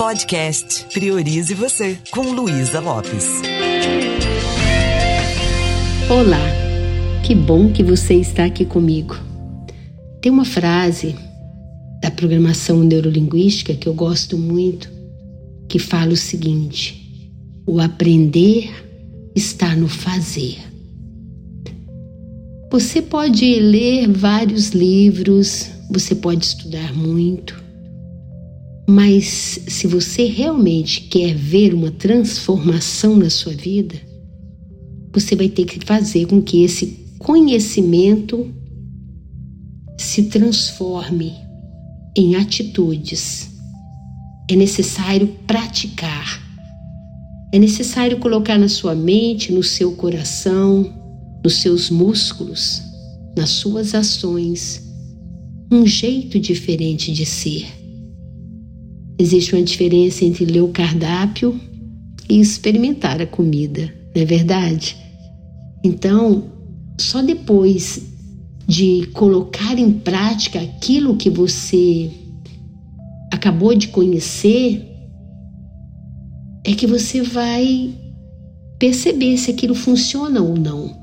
Podcast Priorize Você, com Luísa Lopes. Olá, que bom que você está aqui comigo. Tem uma frase da programação neurolinguística que eu gosto muito, que fala o seguinte: o aprender está no fazer. Você pode ler vários livros, você pode estudar muito, mas se você realmente quer ver uma transformação na sua vida, você vai ter que fazer com que esse conhecimento se transforme em atitudes. É necessário praticar. É necessário colocar na sua mente, no seu coração, nos seus músculos, nas suas ações, um jeito diferente de ser Existe uma diferença entre ler o cardápio e experimentar a comida, não é verdade? Então, só depois de colocar em prática aquilo que você acabou de conhecer, é que você vai perceber se aquilo funciona ou não.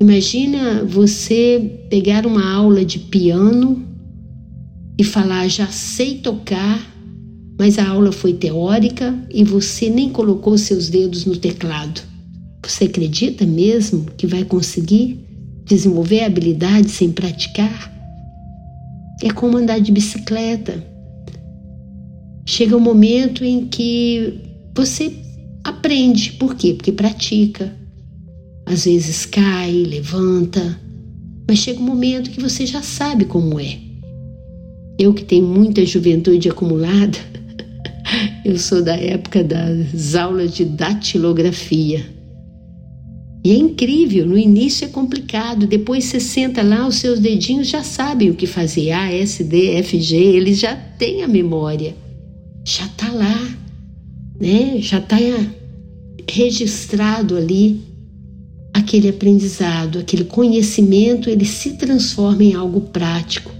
Imagina você pegar uma aula de piano e falar já sei tocar, mas a aula foi teórica e você nem colocou seus dedos no teclado. Você acredita mesmo que vai conseguir desenvolver a habilidade sem praticar? É como andar de bicicleta. Chega um momento em que você aprende. Por quê? Porque pratica. Às vezes cai, levanta, mas chega um momento que você já sabe como é. Eu que tenho muita juventude acumulada, eu sou da época das aulas de datilografia. E é incrível, no início é complicado, depois você senta lá, os seus dedinhos já sabem o que fazer. A, S, D, F, G, eles já têm a memória. Já está lá, né? Já está registrado ali aquele aprendizado, aquele conhecimento, ele se transforma em algo prático.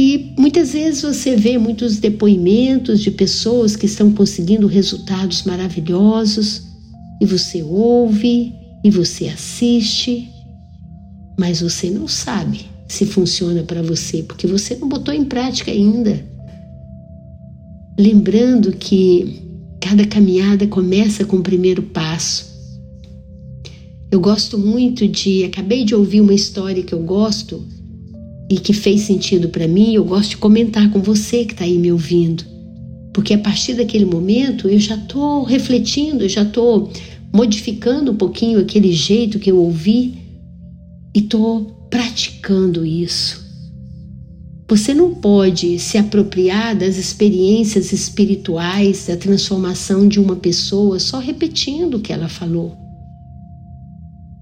E muitas vezes você vê muitos depoimentos de pessoas que estão conseguindo resultados maravilhosos e você ouve e você assiste, mas você não sabe se funciona para você porque você não botou em prática ainda. Lembrando que cada caminhada começa com o primeiro passo. Eu gosto muito de. Acabei de ouvir uma história que eu gosto e que fez sentido para mim, eu gosto de comentar com você que está aí me ouvindo. Porque a partir daquele momento eu já estou refletindo, eu já estou modificando um pouquinho aquele jeito que eu ouvi e estou praticando isso. Você não pode se apropriar das experiências espirituais, da transformação de uma pessoa só repetindo o que ela falou.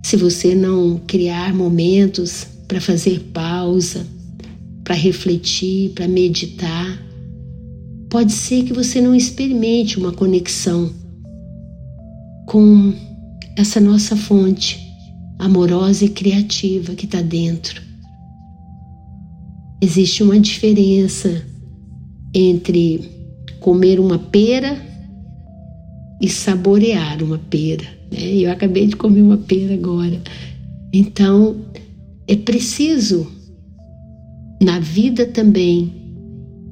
Se você não criar momentos para fazer pausa, para refletir, para meditar. Pode ser que você não experimente uma conexão com essa nossa fonte amorosa e criativa que está dentro. Existe uma diferença entre comer uma pera e saborear uma pera. Né? Eu acabei de comer uma pera agora. Então, é preciso, na vida também,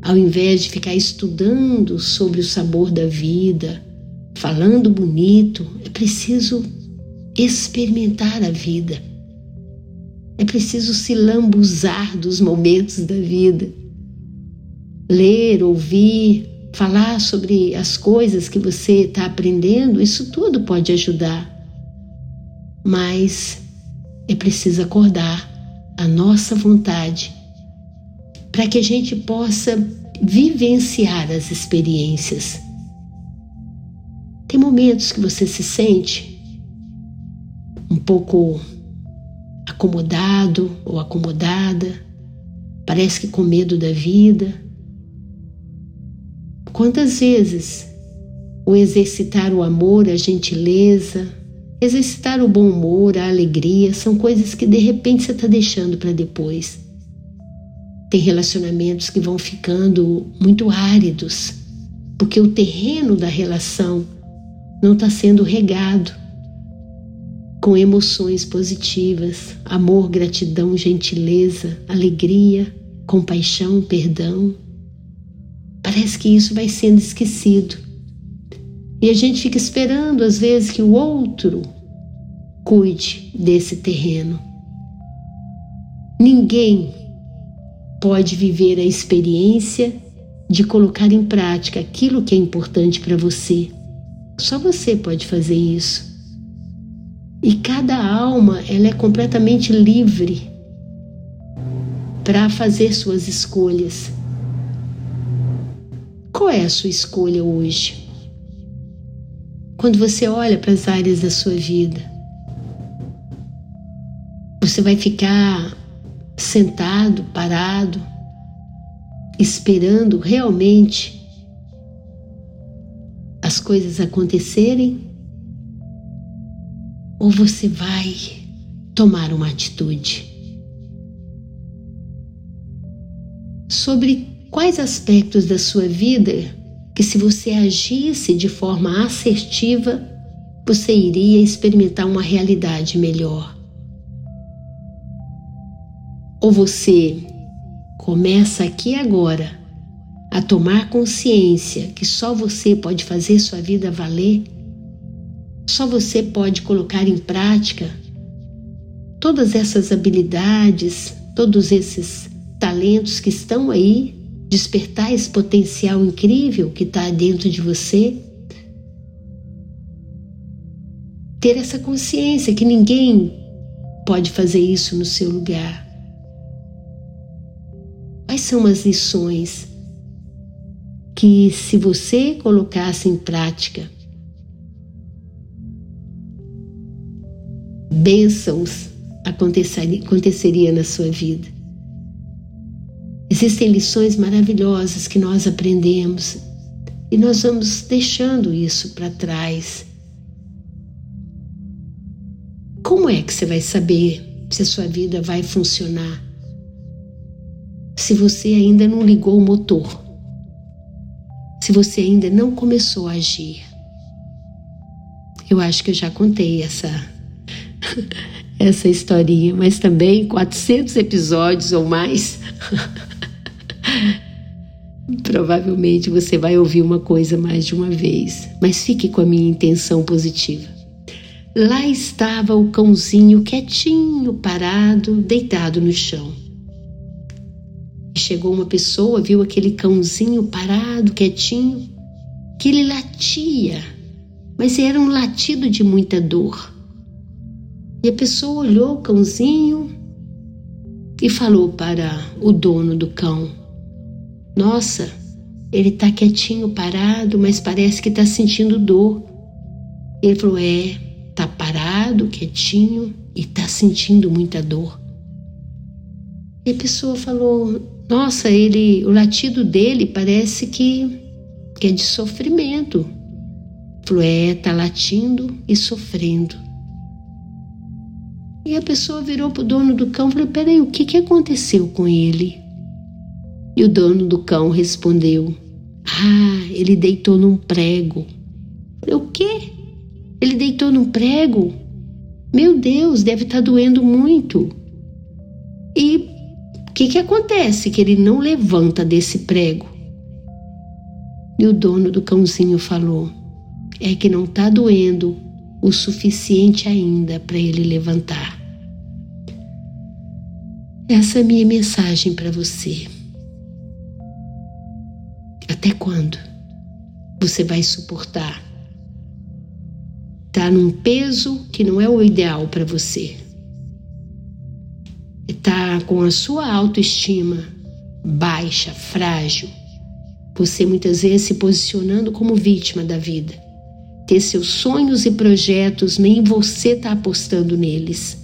ao invés de ficar estudando sobre o sabor da vida, falando bonito, é preciso experimentar a vida. É preciso se lambuzar dos momentos da vida. Ler, ouvir, falar sobre as coisas que você está aprendendo, isso tudo pode ajudar. Mas é preciso acordar a nossa vontade para que a gente possa vivenciar as experiências. Tem momentos que você se sente um pouco acomodado ou acomodada, parece que com medo da vida. Quantas vezes o exercitar o amor, a gentileza, Exercitar o bom humor, a alegria, são coisas que de repente você está deixando para depois. Tem relacionamentos que vão ficando muito áridos, porque o terreno da relação não está sendo regado com emoções positivas, amor, gratidão, gentileza, alegria, compaixão, perdão. Parece que isso vai sendo esquecido. E a gente fica esperando, às vezes, que o outro cuide desse terreno. Ninguém pode viver a experiência de colocar em prática aquilo que é importante para você. Só você pode fazer isso. E cada alma ela é completamente livre para fazer suas escolhas. Qual é a sua escolha hoje? Quando você olha para as áreas da sua vida, você vai ficar sentado, parado, esperando realmente as coisas acontecerem? ou você vai tomar uma atitude? Sobre quais aspectos da sua vida que, se você agisse de forma assertiva, você iria experimentar uma realidade melhor? Ou você começa aqui agora a tomar consciência que só você pode fazer sua vida valer só você pode colocar em prática todas essas habilidades, todos esses talentos que estão aí, despertar esse potencial incrível que está dentro de você. Ter essa consciência que ninguém pode fazer isso no seu lugar. Quais são as lições que, se você colocasse em prática, bênçãos aconteceria, aconteceria na sua vida. Existem lições maravilhosas que nós aprendemos e nós vamos deixando isso para trás. Como é que você vai saber se a sua vida vai funcionar? Se você ainda não ligou o motor, se você ainda não começou a agir. Eu acho que eu já contei essa essa historinha, mas também 400 episódios ou mais. Provavelmente você vai ouvir uma coisa mais de uma vez, mas fique com a minha intenção positiva. Lá estava o cãozinho quietinho, parado, deitado no chão. Chegou uma pessoa, viu aquele cãozinho parado, quietinho, que ele latia, mas era um latido de muita dor. E a pessoa olhou o cãozinho e falou para o dono do cão: Nossa, ele está quietinho, parado, mas parece que está sentindo dor. Ele falou: É, está parado, quietinho e está sentindo muita dor. E a pessoa falou: Nossa, ele, o latido dele parece que, que é de sofrimento. Falou: É, está latindo e sofrendo. E a pessoa virou para o dono do cão e falou: Peraí, o que, que aconteceu com ele? E o dono do cão respondeu: Ah, ele deitou num prego. falei: O quê? Ele deitou num prego? Meu Deus, deve estar tá doendo muito. E o que, que acontece que ele não levanta desse prego? E o dono do cãozinho falou: É que não está doendo o suficiente ainda para ele levantar. Essa é a minha mensagem para você. Até quando você vai suportar? Tá num peso que não é o ideal para você. Tá com a sua autoestima baixa, frágil. Você muitas vezes se posicionando como vítima da vida ter seus sonhos e projetos, nem você está apostando neles.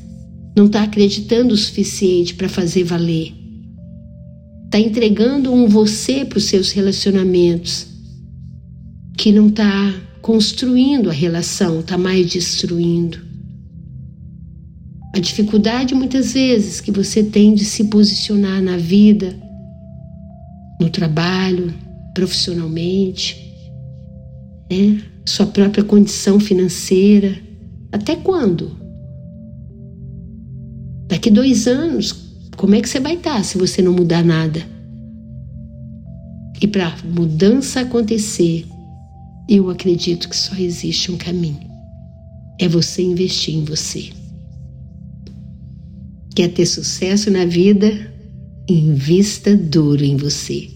Não está acreditando o suficiente para fazer valer. Está entregando um você para os seus relacionamentos, que não está construindo a relação, está mais destruindo. A dificuldade muitas vezes que você tem de se posicionar na vida trabalho, profissionalmente, né? sua própria condição financeira. Até quando? Daqui dois anos, como é que você vai estar se você não mudar nada? E para mudança acontecer, eu acredito que só existe um caminho: é você investir em você. Quer ter sucesso na vida? Invista duro em você.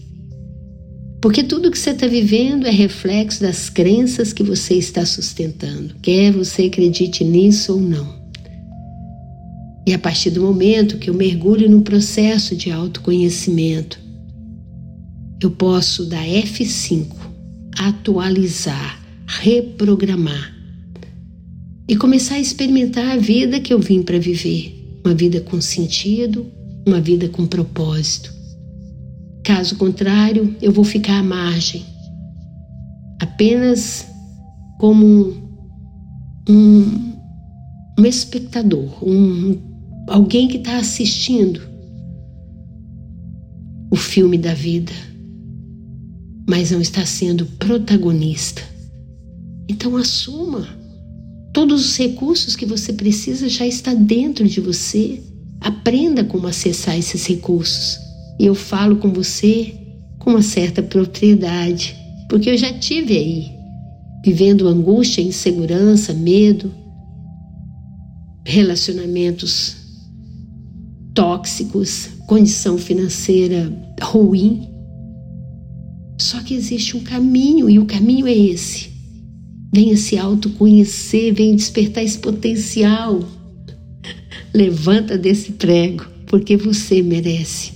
Porque tudo que você está vivendo é reflexo das crenças que você está sustentando, quer você acredite nisso ou não. E a partir do momento que eu mergulho num processo de autoconhecimento, eu posso dar F5, atualizar, reprogramar e começar a experimentar a vida que eu vim para viver, uma vida com sentido, uma vida com propósito. Caso contrário, eu vou ficar à margem, apenas como um, um espectador, um, alguém que está assistindo o filme da vida, mas não está sendo protagonista. Então assuma. Todos os recursos que você precisa já está dentro de você. Aprenda como acessar esses recursos. E eu falo com você com uma certa propriedade, porque eu já tive aí, vivendo angústia, insegurança, medo, relacionamentos tóxicos, condição financeira ruim. Só que existe um caminho e o caminho é esse. Venha se autoconhecer, venha despertar esse potencial. Levanta desse prego, porque você merece.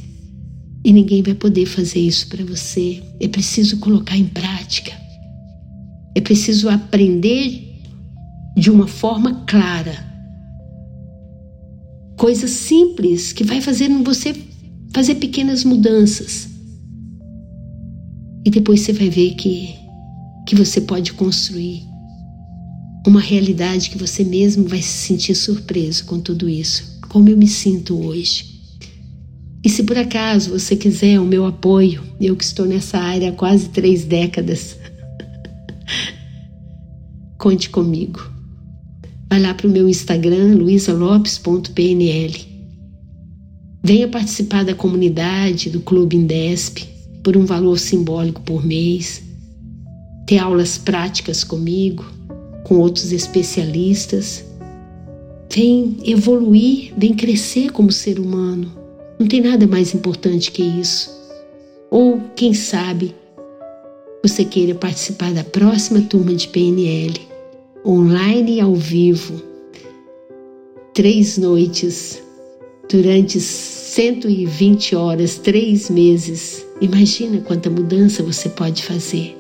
E ninguém vai poder fazer isso para você. É preciso colocar em prática. É preciso aprender de uma forma clara. Coisas simples que vai fazer você fazer pequenas mudanças. E depois você vai ver que, que você pode construir uma realidade que você mesmo vai se sentir surpreso com tudo isso, como eu me sinto hoje. E se por acaso você quiser o meu apoio, eu que estou nessa área há quase três décadas, conte comigo. Vai lá para o meu Instagram, luisalopes.pnl. Venha participar da comunidade do Clube Indesp por um valor simbólico por mês, ter aulas práticas comigo, com outros especialistas. Vem evoluir, vem crescer como ser humano. Não tem nada mais importante que isso. Ou, quem sabe, você queira participar da próxima turma de PNL, online e ao vivo, três noites, durante 120 horas, três meses. Imagina quanta mudança você pode fazer.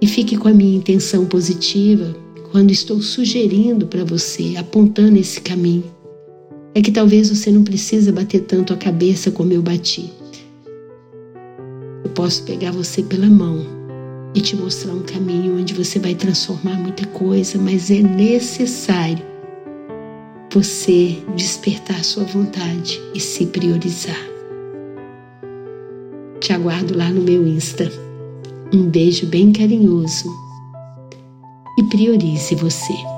E fique com a minha intenção positiva quando estou sugerindo para você, apontando esse caminho é que talvez você não precisa bater tanto a cabeça como eu bati. Eu posso pegar você pela mão e te mostrar um caminho onde você vai transformar muita coisa, mas é necessário você despertar sua vontade e se priorizar. Te aguardo lá no meu Insta. Um beijo bem carinhoso e priorize você.